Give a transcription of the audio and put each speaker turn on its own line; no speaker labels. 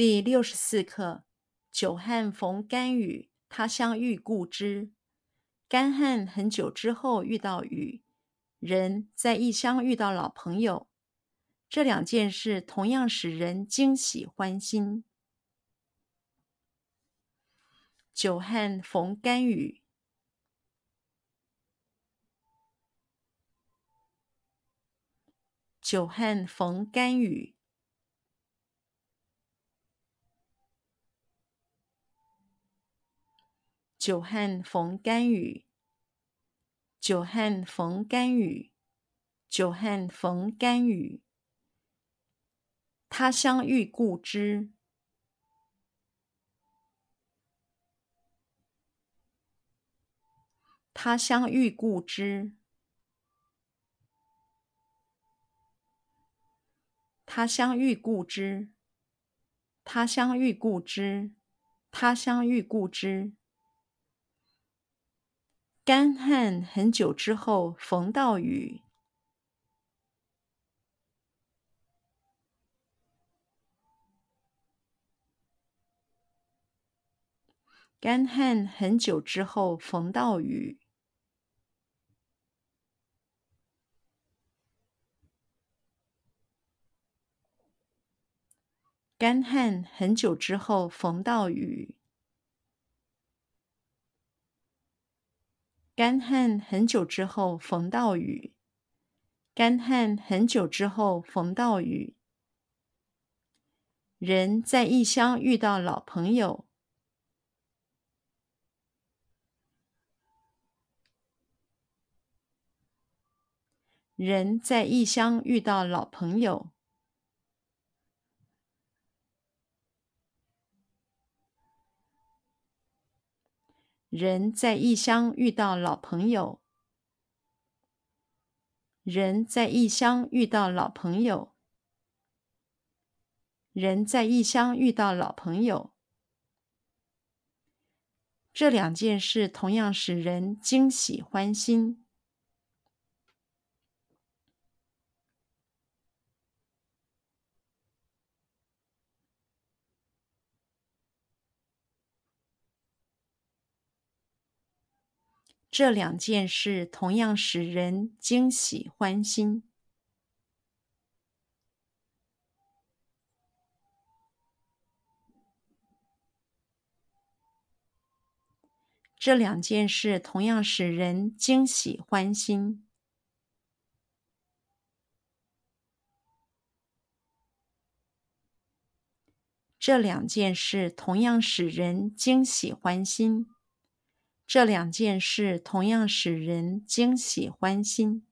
第六十四课：久旱逢甘雨，他乡遇故知。干旱很久之后遇到雨，人在异乡遇到老朋友，这两件事同样使人惊喜欢心。久旱逢甘雨，久旱逢甘雨。久旱逢甘雨，久旱逢甘雨，久旱逢甘雨。他乡遇故知，他乡遇故知，他乡遇故知，他乡遇故知，他乡遇故知。干旱很久之后逢到雨，干旱很久之后逢到雨，干旱很久之后逢到雨。干旱很久之后逢到雨，干旱很久之后逢到雨。人在异乡遇到老朋友，人在异乡遇到老朋友。人在异乡遇到老朋友，人在异乡遇到老朋友，人在异乡遇到老朋友。这两件事同样使人惊喜欢心。这两件事同样使人惊喜欢心。这两件事同样使人惊喜欢心。这两件事同样使人惊喜欢心。这两件事同样使人惊喜欢心。